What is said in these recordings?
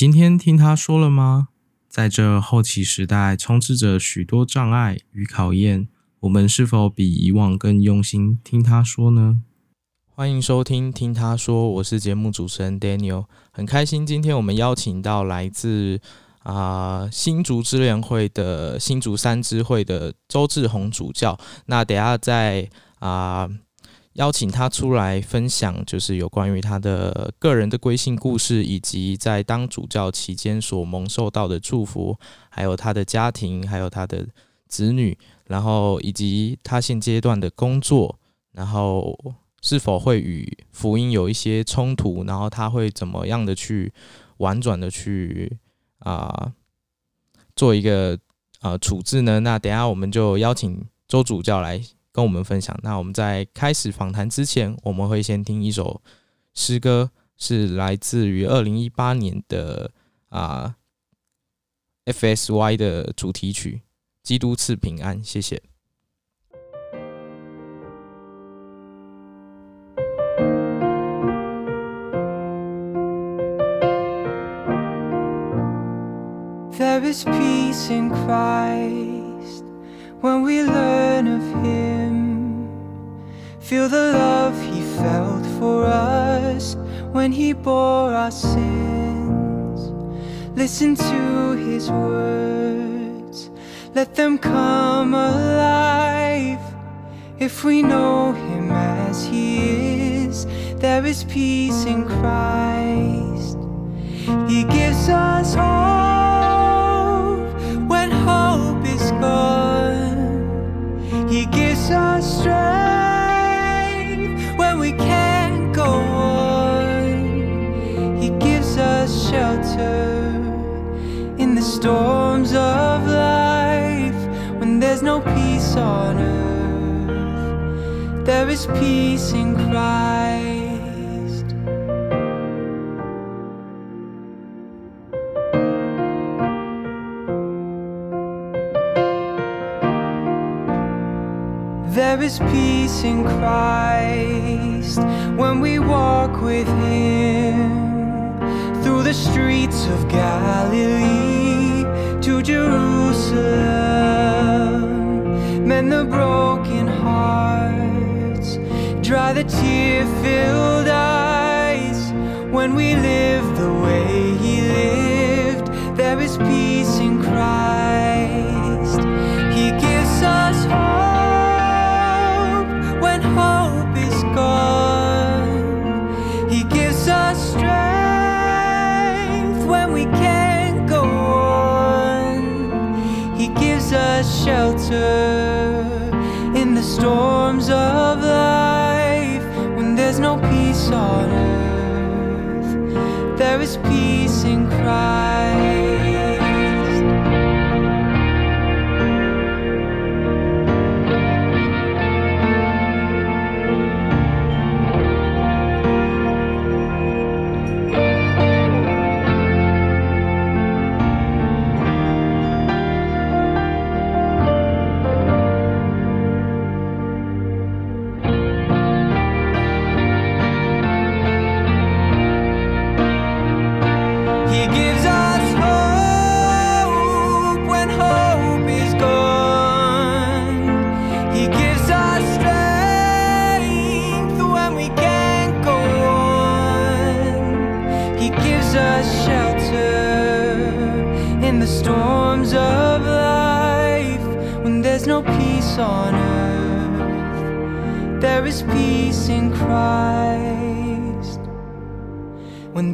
今天听他说了吗？在这后期时代，充斥着许多障碍与考验，我们是否比以往更用心听他说呢？欢迎收听《听他说》，我是节目主持人 Daniel，很开心今天我们邀请到来自啊新竹支联会的新竹三支会的周志宏主教。那等下在啊邀请他出来分享，就是有关于他的个人的归信故事，以及在当主教期间所蒙受到的祝福，还有他的家庭，还有他的子女，然后以及他现阶段的工作，然后。是否会与福音有一些冲突？然后他会怎么样的去婉转的去啊做一个啊处置呢？那等下我们就邀请周主教来跟我们分享。那我们在开始访谈之前，我们会先听一首诗歌，是来自于二零一八年的啊 FSY 的主题曲《基督赐平安》。谢谢。Feel the love He felt for us when He bore our sins. Listen to His words, let them come alive. If we know Him as He is, there is peace in Christ. He gives us hope when hope is gone. He gives us strength peace on earth. There is peace in Christ. There is peace in Christ when we walk with Him through the streets of Galilee to Jerusalem mend the broken hearts, dry the tear filled eyes. When we live the way He lived, there is peace in Christ. He gives us hope when hope is gone, He gives us strength when we can't go on, He gives us shelter storms of life when there's no peace on earth. There is peace in Christ.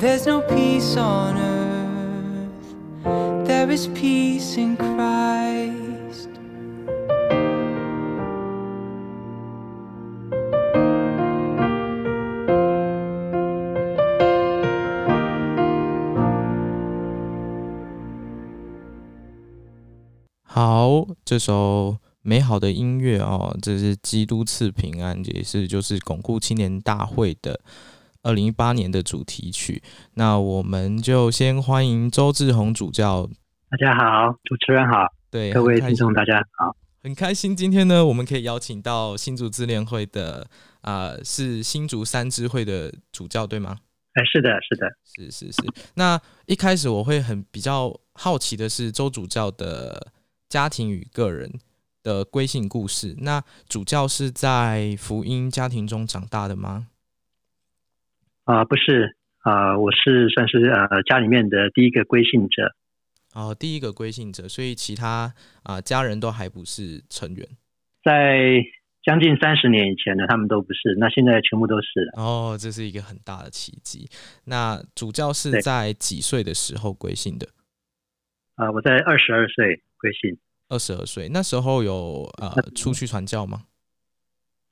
There's no peace on earth, there is peace in Christ. 好，这首。美好的音乐哦，这是基督赐平安，也是就是巩固青年大会的二零一八年的主题曲。那我们就先欢迎周志宏主教。大家好，主持人好，对各位听众大家好，很开心今天呢，我们可以邀请到新竹自恋会的啊，是新竹三支会的主教对吗？哎，是的，是的，是是是。那一开始我会很比较好奇的是周主教的家庭与个人的归信故事。那主教是在福音家庭中长大的吗？啊，不是啊，我是算是呃家里面的第一个归信者。哦，第一个归信者，所以其他啊家人都还不是成员。在将近三十年以前呢，他们都不是，那现在全部都是了。哦，这是一个很大的奇迹。那主教是在几岁的时候归信的？啊，我在二十二岁归信。二十二岁那时候有呃出去传教吗？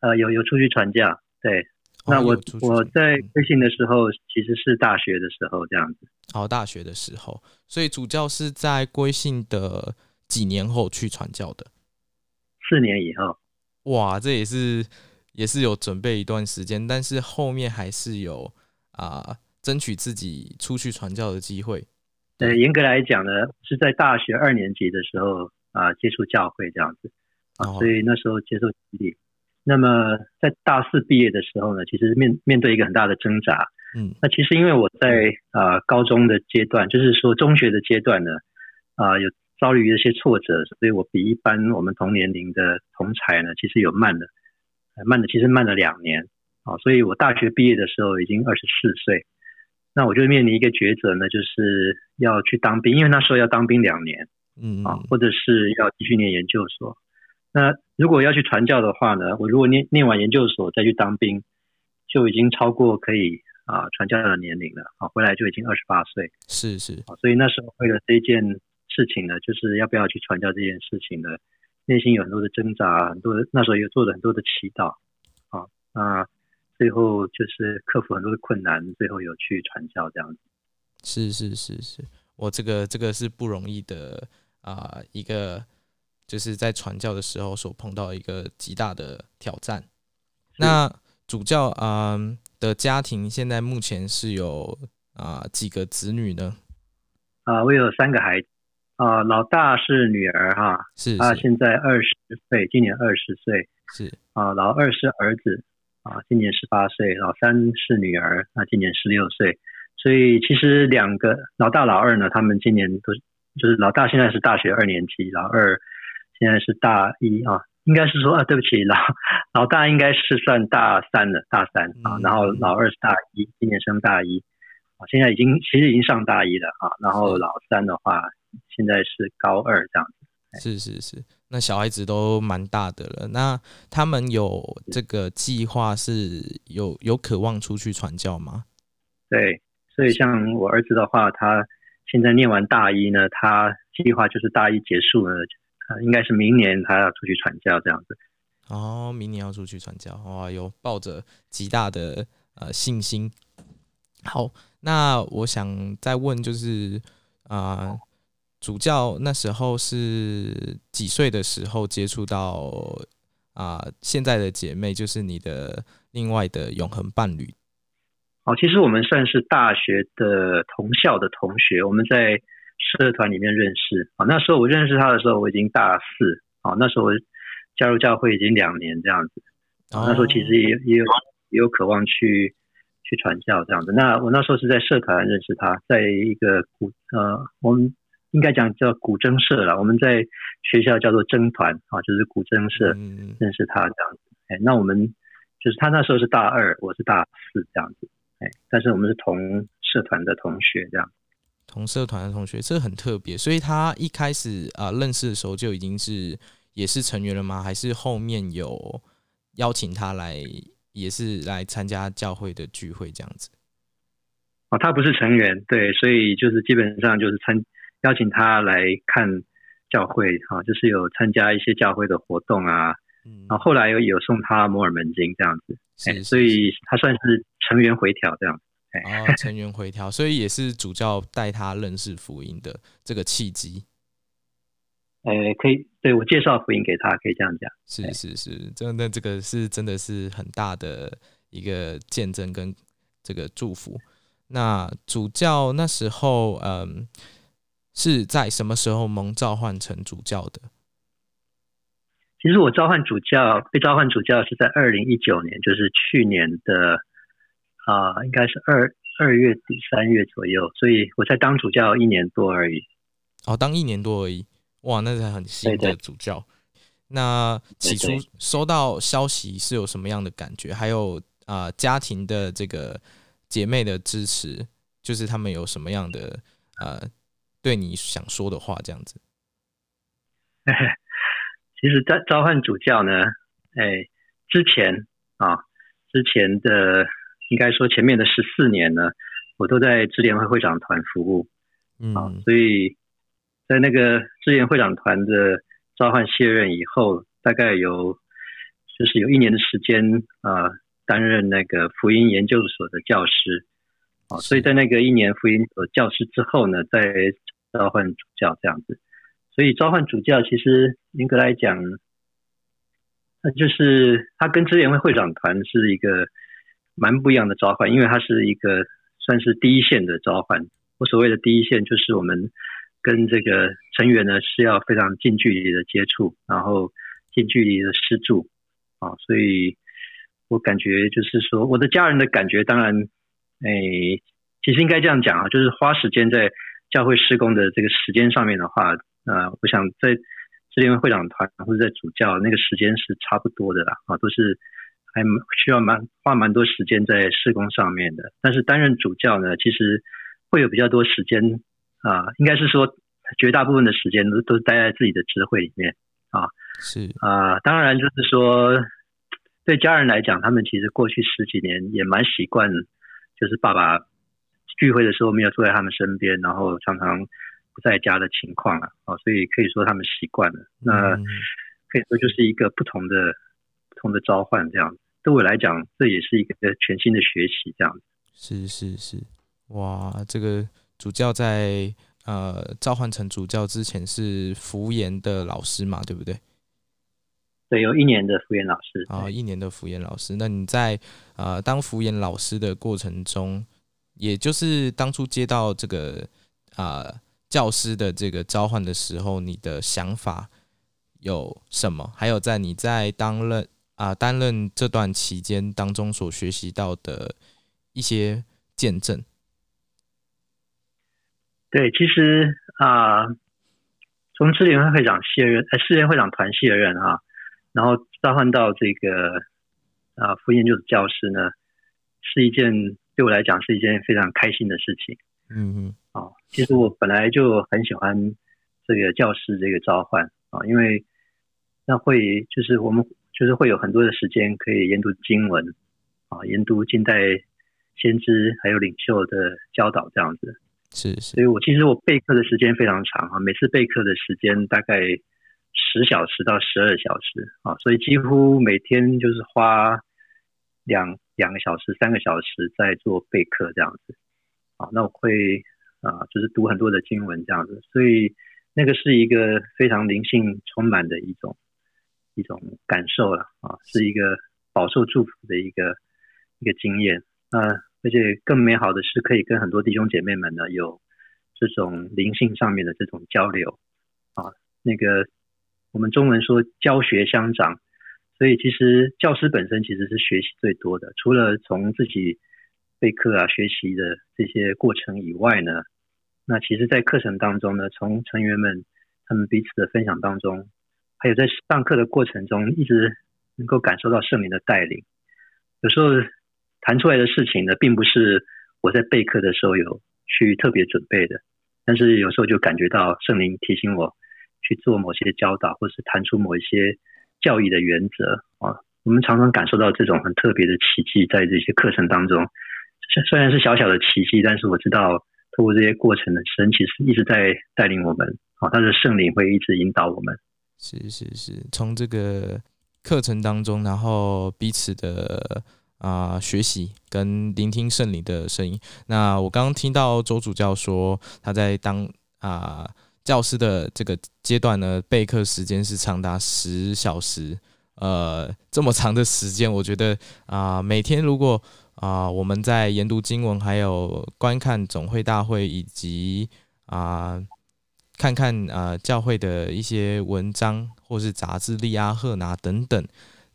呃，有有出去传教。对，那我我在归信的时候其实是大学的时候这样子。哦，大学的时候，所以主教是在归信的几年后去传教的。四年以后。哇，这也是也是有准备一段时间，但是后面还是有啊，争取自己出去传教的机会。对，严格来讲呢，是在大学二年级的时候啊，接触教会这样子啊，所以那时候接受洗礼。那么在大四毕业的时候呢，其实面面对一个很大的挣扎。嗯，那其实因为我在啊高中的阶段，就是说中学的阶段呢，啊有。遭遇一些挫折，所以我比一般我们同年龄的同才呢，其实有慢的，慢的其实慢了两年啊。所以我大学毕业的时候已经二十四岁，那我就面临一个抉择呢，就是要去当兵，因为那时候要当兵两年，嗯啊，或者是要继续念研究所。那如果要去传教的话呢，我如果念念完研究所再去当兵，就已经超过可以啊传教的年龄了啊，回来就已经二十八岁。是是啊，所以那时候为了这件。事情呢，就是要不要去传教这件事情呢？内心有很多的挣扎，很多那时候也做了很多的祈祷啊，那最后就是克服很多的困难，最后有去传教这样子。是是是是，我这个这个是不容易的啊，一个就是在传教的时候所碰到一个极大的挑战。那主教啊的家庭现在目前是有啊几个子女呢？啊，我有三个孩子。啊，老大是女儿哈，是啊现在二十岁，今年二十岁，是啊，老二是儿子啊，今年十八岁，老三是女儿，那今年十六岁，所以其实两个老大老二呢，他们今年都就是老大现在是大学二年级，老二现在是大一啊，应该是说啊，对不起，老老大应该是算大三了，大三啊，然后老二是大一，今年升大一啊，现在已经其实已经上大一了啊，然后老三的话。现在是高二这样子，是是是，那小孩子都蛮大的了。那他们有这个计划，是有有渴望出去传教吗？对，所以像我儿子的话，他现在念完大一呢，他计划就是大一结束呢，应该是明年他要出去传教这样子。哦，明年要出去传教，哇，有抱着极大的呃信心。好，那我想再问就是啊。主教那时候是几岁的时候接触到啊？现在的姐妹就是你的另外的永恒伴侣。哦，其实我们算是大学的同校的同学，我们在社团里面认识。啊，那时候我认识他的时候，我已经大四。啊，那时候加入教会已经两年这样子。啊，那时候其实也也有也有渴望去去传教这样子。那我那时候是在社团认识他，在一个古呃我们。应该讲叫古筝社了，我们在学校叫做筝团啊，就是古筝社认识他这样子。哎，那我们就是他那时候是大二，我是大四这样子。哎，但是我们是同社团的同学这样。同社团的同学，这很特别。所以他一开始啊认识的时候就已经是也是成员了吗？还是后面有邀请他来，也是来参加教会的聚会这样子？哦，他不是成员，对，所以就是基本上就是参。邀请他来看教会，哈，就是有参加一些教会的活动啊，然后后来有有送他摩尔门经这样子，哎，所以他算是成员回调这样，哦，成员回调，所以也是主教带他认识福音的这个契机，呃，可以对我介绍福音给他，可以这样讲，是是是，真的这个是真的是很大的一个见证跟这个祝福。那主教那时候，嗯。是在什么时候蒙召唤成主教的？其实我召唤主教，被召唤主教是在二零一九年，就是去年的啊，应该是二二月底三月左右，所以我才当主教一年多而已。哦，当一年多而已，哇，那才很新的主教。那起初收到消息是有什么样的感觉？还有啊，家庭的这个姐妹的支持，就是他们有什么样的呃，对你想说的话？这样子。其实召召唤主教呢，哎，之前啊，之前的应该说前面的十四年呢，我都在智联会会长团服务，嗯，所以在那个智联会长团的召唤卸任以后，大概有就是有一年的时间啊，担任那个福音研究所的教师，啊，所以在那个一年福音所教师之后呢，再召唤主教这样子。所以召唤主教，其实严格来讲，那就是他跟支联会会长团是一个蛮不一样的召唤，因为它是一个算是第一线的召唤。我所谓的第一线，就是我们跟这个成员呢是要非常近距离的接触，然后近距离的施助啊。所以我感觉就是说，我的家人的感觉，当然，哎，其实应该这样讲啊，就是花时间在教会施工的这个时间上面的话。呃，我想在这边会长团或者在主教那个时间是差不多的啦，啊，都是还需要蛮花蛮多时间在施工上面的。但是担任主教呢，其实会有比较多时间啊，应该是说绝大部分的时间都都是待在自己的智会里面啊。是啊，当然就是说对家人来讲，他们其实过去十几年也蛮习惯，就是爸爸聚会的时候没有坐在他们身边，然后常常。不在家的情况了啊，所以可以说他们习惯了。那可以说就是一个不同的、不同的召唤这样子。对我来讲，这也是一个全新的学习这样子。是是是，哇，这个主教在呃召唤成主教之前是福研的老师嘛，对不对？对，有一年的福研老师啊，一年的福研老师。那你在呃当福研老师的过程中，也就是当初接到这个啊。教师的这个召唤的时候，你的想法有什么？还有在你在当任啊担任这段期间当中所学习到的一些见证。对，其实啊，从智联会会长卸任，呃，世联会长团卸任啊，然后召唤到这个啊副研究的教师呢，是一件对我来讲是一件非常开心的事情。嗯嗯。啊，其实我本来就很喜欢这个教师这个召唤啊，因为那会就是我们就是会有很多的时间可以研读经文啊，研读近代先知还有领袖的教导这样子。是，所以我其实我备课的时间非常长啊，每次备课的时间大概十小时到十二小时啊，所以几乎每天就是花两两个小时、三个小时在做备课这样子。啊，那我会。啊，就是读很多的经文这样子，所以那个是一个非常灵性充满的一种一种感受了啊，是一个饱受祝福的一个一个经验啊，而且更美好的是可以跟很多弟兄姐妹们呢有这种灵性上面的这种交流啊，那个我们中文说教学相长，所以其实教师本身其实是学习最多的，除了从自己备课啊学习的这些过程以外呢。那其实，在课程当中呢，从成员们他们彼此的分享当中，还有在上课的过程中，一直能够感受到圣灵的带领。有时候谈出来的事情呢，并不是我在备课的时候有去特别准备的，但是有时候就感觉到圣灵提醒我去做某些教导，或是谈出某一些教义的原则啊。我们常常感受到这种很特别的奇迹，在这些课程当中，虽然是小小的奇迹，但是我知道。通过这些过程的神，其实一直在带领我们，啊，他的圣灵会一直引导我们。是是是，从这个课程当中，然后彼此的啊学习跟聆听圣灵的声音。那我刚刚听到周主教说，他在当啊教师的这个阶段呢，备课时间是长达十小时，呃，这么长的时间，我觉得啊，每天如果啊，我们在研读经文，还有观看总会大会，以及啊，看看啊教会的一些文章或是杂志、利阿赫拿等等，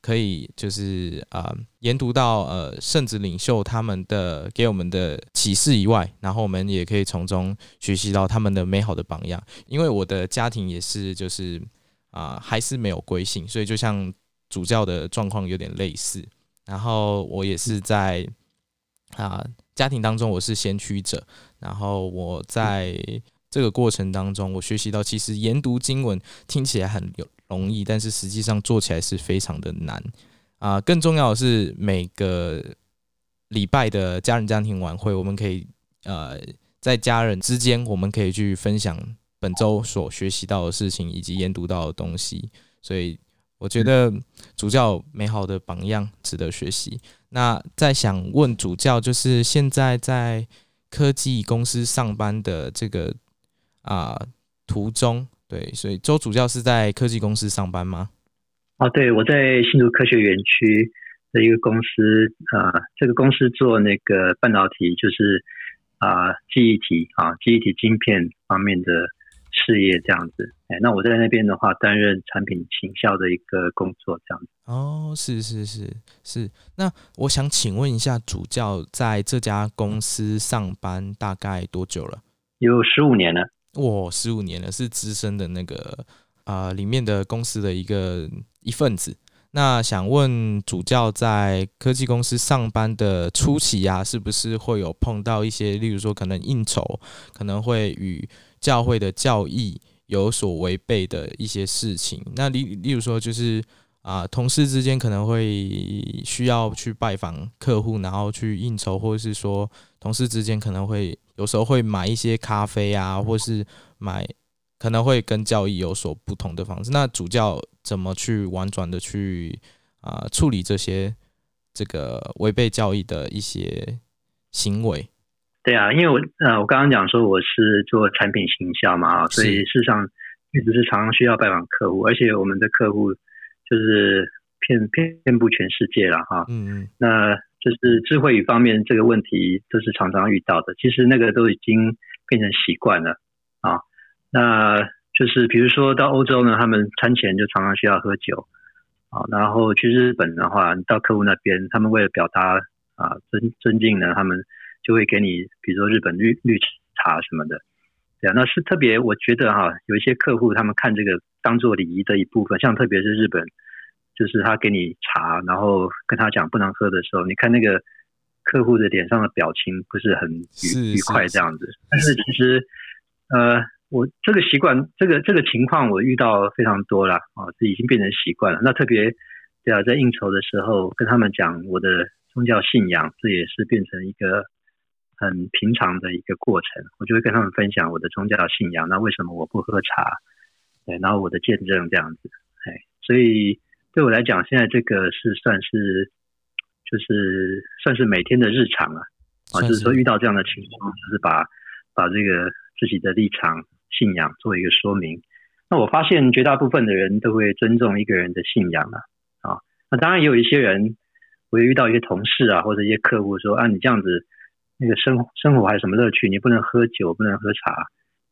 可以就是啊研读到呃圣子领袖他们的给我们的启示以外，然后我们也可以从中学习到他们的美好的榜样。因为我的家庭也是就是啊还是没有归信，所以就像主教的状况有点类似。然后我也是在啊家庭当中我是先驱者，然后我在。这个过程当中，我学习到，其实研读经文听起来很有容易，但是实际上做起来是非常的难啊。更重要的是，每个礼拜的家人家庭晚会，我们可以呃在家人之间，我们可以去分享本周所学习到的事情以及研读到的东西。所以我觉得主教美好的榜样值得学习。那在想问主教，就是现在在科技公司上班的这个。啊，途中对，所以周主教是在科技公司上班吗？哦，对，我在新竹科学园区的一个公司啊，这个公司做那个半导体，就是啊记忆体啊记忆体晶片方面的事业这样子。哎，那我在那边的话，担任产品行销的一个工作这样子。哦，是是是是。那我想请问一下，主教在这家公司上班大概多久了？有十五年了。我，十五年了，是资深的那个啊，里面的公司的一个一份子。那想问主教在科技公司上班的初期呀，是不是会有碰到一些，例如说可能应酬，可能会与教会的教义有所违背的一些事情？那例例如说，就是啊，同事之间可能会需要去拜访客户，然后去应酬，或者是说同事之间可能会。有时候会买一些咖啡啊，或是买可能会跟教义有所不同的方式。那主教怎么去婉转的去啊处理这些这个违背教义的一些行为？对啊，因为我呃我刚刚讲说我是做产品行销嘛，所以事实上一直是常常需要拜访客户，而且我们的客户就是遍遍遍布全世界了哈。嗯嗯，那。就是智慧语方面这个问题都是常常遇到的，其实那个都已经变成习惯了啊。那就是比如说到欧洲呢，他们餐前就常常需要喝酒啊。然后去日本的话，你到客户那边，他们为了表达啊尊尊敬呢，他们就会给你比如说日本绿绿茶什么的。对啊，那是特别我觉得哈，有一些客户他们看这个当做礼仪的一部分，像特别是日本。就是他给你茶，然后跟他讲不能喝的时候，你看那个客户的脸上的表情不是很愉愉快这样子。但是其实，呃，我这个习惯，这个这个情况我遇到非常多了啊，这已经变成习惯了。那特别对啊，在应酬的时候跟他们讲我的宗教信仰，这也是变成一个很平常的一个过程。我就会跟他们分享我的宗教信仰，那为什么我不喝茶？对，然后我的见证这样子，哎，所以。对我来讲，现在这个是算是，就是算是每天的日常啊，啊，就是说遇到这样的情况，就是把把这个自己的立场、信仰做一个说明。那我发现绝大部分的人都会尊重一个人的信仰啊，啊，那当然也有一些人，我也遇到一些同事啊，或者一些客户说啊，你这样子，那个生生活还有什么乐趣？你不能喝酒，不能喝茶，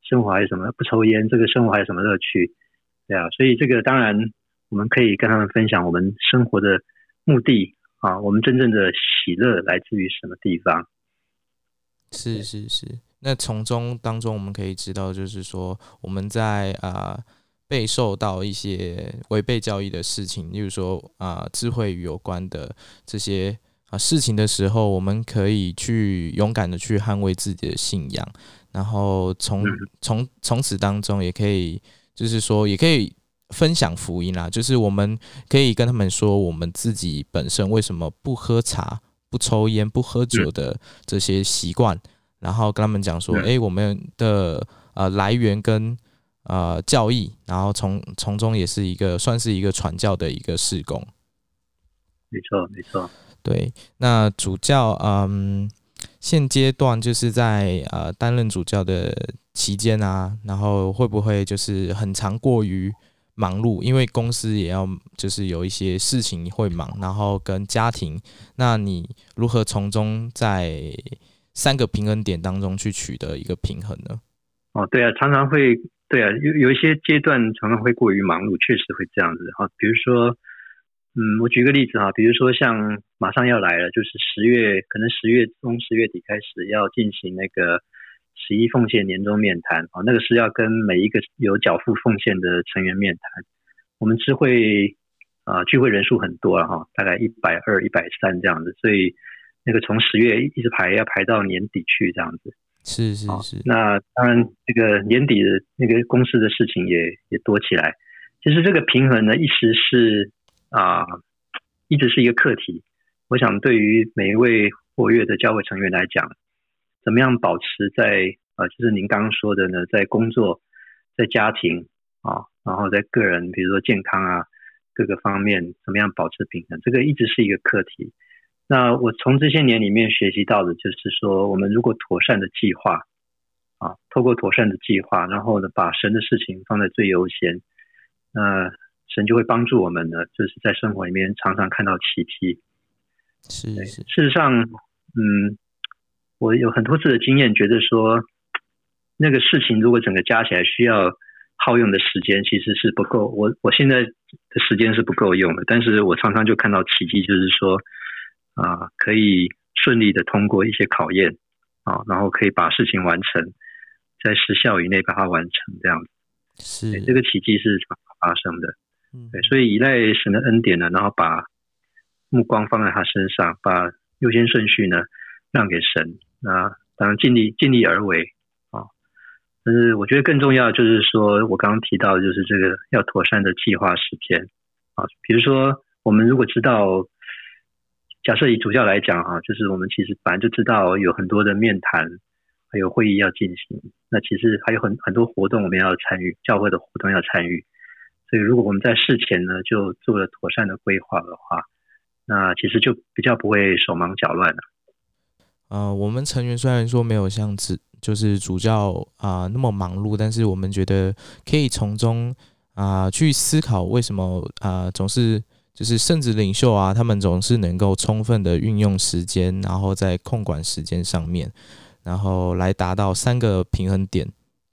生活还有什么？不抽烟，这个生活还有什么乐趣？对啊，所以这个当然。我们可以跟他们分享我们生活的目的啊，我们真正的喜乐来自于什么地方？是是是。那从中当中，我们可以知道，就是说我们在啊被受到一些违背教义的事情，例如说啊智慧与有关的这些啊事情的时候，我们可以去勇敢的去捍卫自己的信仰，然后从从从此当中也可以，就是说也可以。分享福音啦，就是我们可以跟他们说，我们自己本身为什么不喝茶、不抽烟、不喝酒的这些习惯，然后跟他们讲说，哎，我们的呃来源跟呃教义，然后从从中也是一个算是一个传教的一个事工。没错，没错。对，那主教，嗯，现阶段就是在呃担任主教的期间啊，然后会不会就是很长过于？忙碌，因为公司也要就是有一些事情会忙，然后跟家庭，那你如何从中在三个平衡点当中去取得一个平衡呢？哦，对啊，常常会，对啊，有有一些阶段常常会过于忙碌，确实会这样子哈。比如说，嗯，我举个例子哈，比如说像马上要来了，就是十月，可能十月中、十月底开始要进行那个十一奉献年终面谈啊，那个是要跟每一个有缴付奉献的成员面谈。我们知会啊聚会人数很多了哈，大概一百二、一百三这样子，所以那个从十月一直排要排到年底去这样子。是是是。那当然，这个年底的那个公司的事情也也多起来。其实这个平衡呢，一直是啊，一直是一个课题。我想对于每一位活跃的教会成员来讲，怎么样保持在啊，就是您刚刚说的呢，在工作、在家庭啊，然后在个人，比如说健康啊，各个方面怎么样保持平衡，这个一直是一个课题。那我从这些年里面学习到的，就是说，我们如果妥善的计划啊，透过妥善的计划，然后呢，把神的事情放在最优先。那神就会帮助我们呢，就是在生活里面常常看到奇迹。是是，事实上，嗯，我有很多次的经验，觉得说那个事情如果整个加起来需要耗用的时间，其实是不够。我我现在的时间是不够用的，但是我常常就看到奇迹，就是说啊，可以顺利的通过一些考验啊，然后可以把事情完成，在时效以内把它完成，这样子。是这个奇迹是发生的，对，所以依赖神的恩典呢，然后把目光放在他身上，把优先顺序呢让给神，那当然尽力尽力而为啊。但是我觉得更重要就是说，我刚刚提到的就是这个要妥善的计划时间啊。比如说，我们如果知道，假设以主教来讲啊，就是我们其实本来就知道有很多的面谈。还有会议要进行，那其实还有很很多活动我们要参与，教会的活动要参与。所以如果我们在事前呢就做了妥善的规划的话，那其实就比较不会手忙脚乱了。呃，我们成员虽然说没有像主就是主教啊那么忙碌，但是我们觉得可以从中啊去思考为什么啊总是就是圣职领袖啊，他们总是能够充分的运用时间，然后在控管时间上面。然后来达到三个平衡点，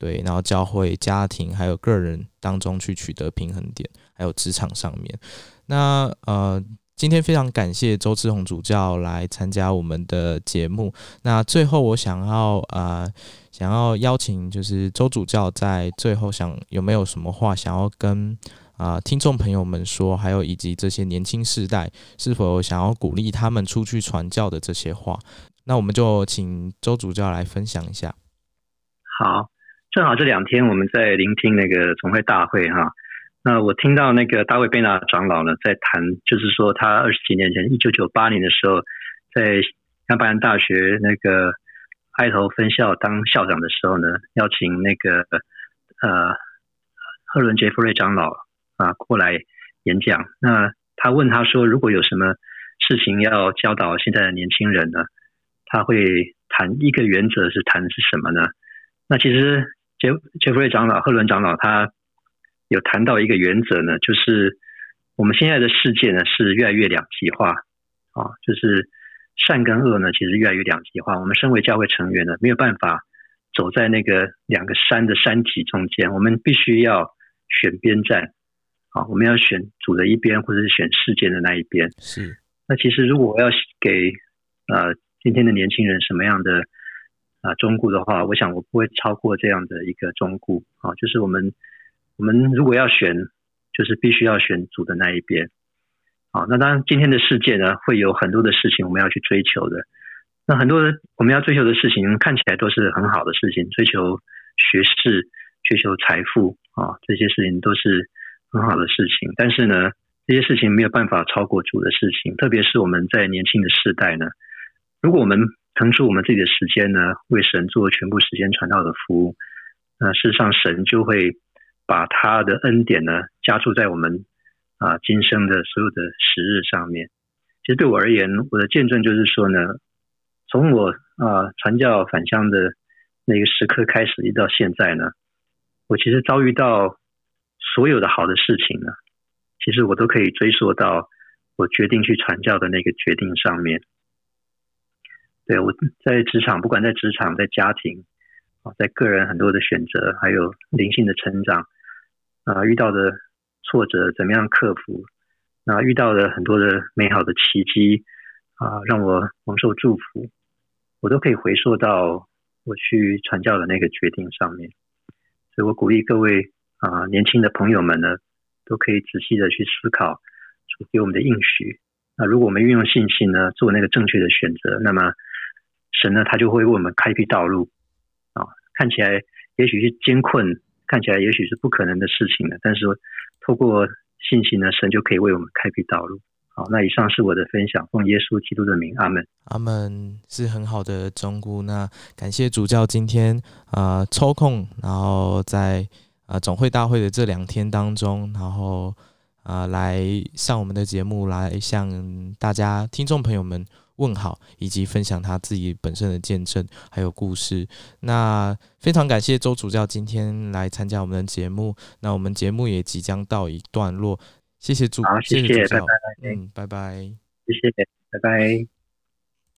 对，然后教会、家庭还有个人当中去取得平衡点，还有职场上面。那呃，今天非常感谢周志宏主教来参加我们的节目。那最后我想要啊，想要邀请就是周主教在最后想有没有什么话想要跟啊听众朋友们说，还有以及这些年轻世代是否想要鼓励他们出去传教的这些话。那我们就请周主教来分享一下。好，正好这两天我们在聆听那个总会大会哈。那我听到那个大卫贝纳长老呢在谈，就是说他二十几年前，一九九八年的时候，在亚伯兰大学那个埃头分校当校长的时候呢，邀请那个呃赫伦杰弗瑞长老啊过来演讲。那他问他说，如果有什么事情要教导现在的年轻人呢？他会谈一个原则是谈的是什么呢？那其实杰杰弗瑞长老、赫伦长老他有谈到一个原则呢，就是我们现在的世界呢是越来越两极化啊，就是善跟恶呢其实越来越两极化。我们身为教会成员呢，没有办法走在那个两个山的山脊中间，我们必须要选边站啊，我们要选主的一边，或者是选世界的那一边。是。那其实如果我要给呃。今天的年轻人什么样的啊中固的话，我想我不会超过这样的一个中固啊，就是我们我们如果要选，就是必须要选主的那一边啊。那当然，今天的世界呢，会有很多的事情我们要去追求的。那很多我们要追求的事情看起来都是很好的事情，追求学士、追求财富啊，这些事情都是很好的事情。但是呢，这些事情没有办法超过主的事情，特别是我们在年轻的世代呢。如果我们腾出我们自己的时间呢，为神做全部时间传道的服务，那事实上神就会把他的恩典呢加注在我们啊今生的所有的时日上面。其实对我而言，我的见证就是说呢，从我啊传教返乡的那个时刻开始，一直到现在呢，我其实遭遇到所有的好的事情呢，其实我都可以追溯到我决定去传教的那个决定上面。对，我在职场，不管在职场、在家庭，啊，在个人很多的选择，还有灵性的成长，啊，遇到的挫折怎么样克服？那遇到了很多的美好的奇迹啊，让我蒙受祝福，我都可以回溯到我去传教的那个决定上面。所以我鼓励各位啊，年轻的朋友们呢，都可以仔细的去思考主给我们的应许。那如果我们运用信心呢，做那个正确的选择，那么神呢，他就会为我们开辟道路啊。看起来也许是艰困，看起来也许是不可能的事情呢，但是透过信心呢，神就可以为我们开辟道路。好，那以上是我的分享，奉耶稣基督的名，阿门。阿门是很好的忠顾。那感谢主教今天啊抽空，然后在啊总会大会的这两天当中，然后。啊，来上我们的节目，来向大家听众朋友们问好，以及分享他自己本身的见证还有故事。那非常感谢周主教今天来参加我们的节目。那我们节目也即将到一段落，谢谢主，好，谢谢，拜拜，嗯，拜拜，谢谢，拜拜。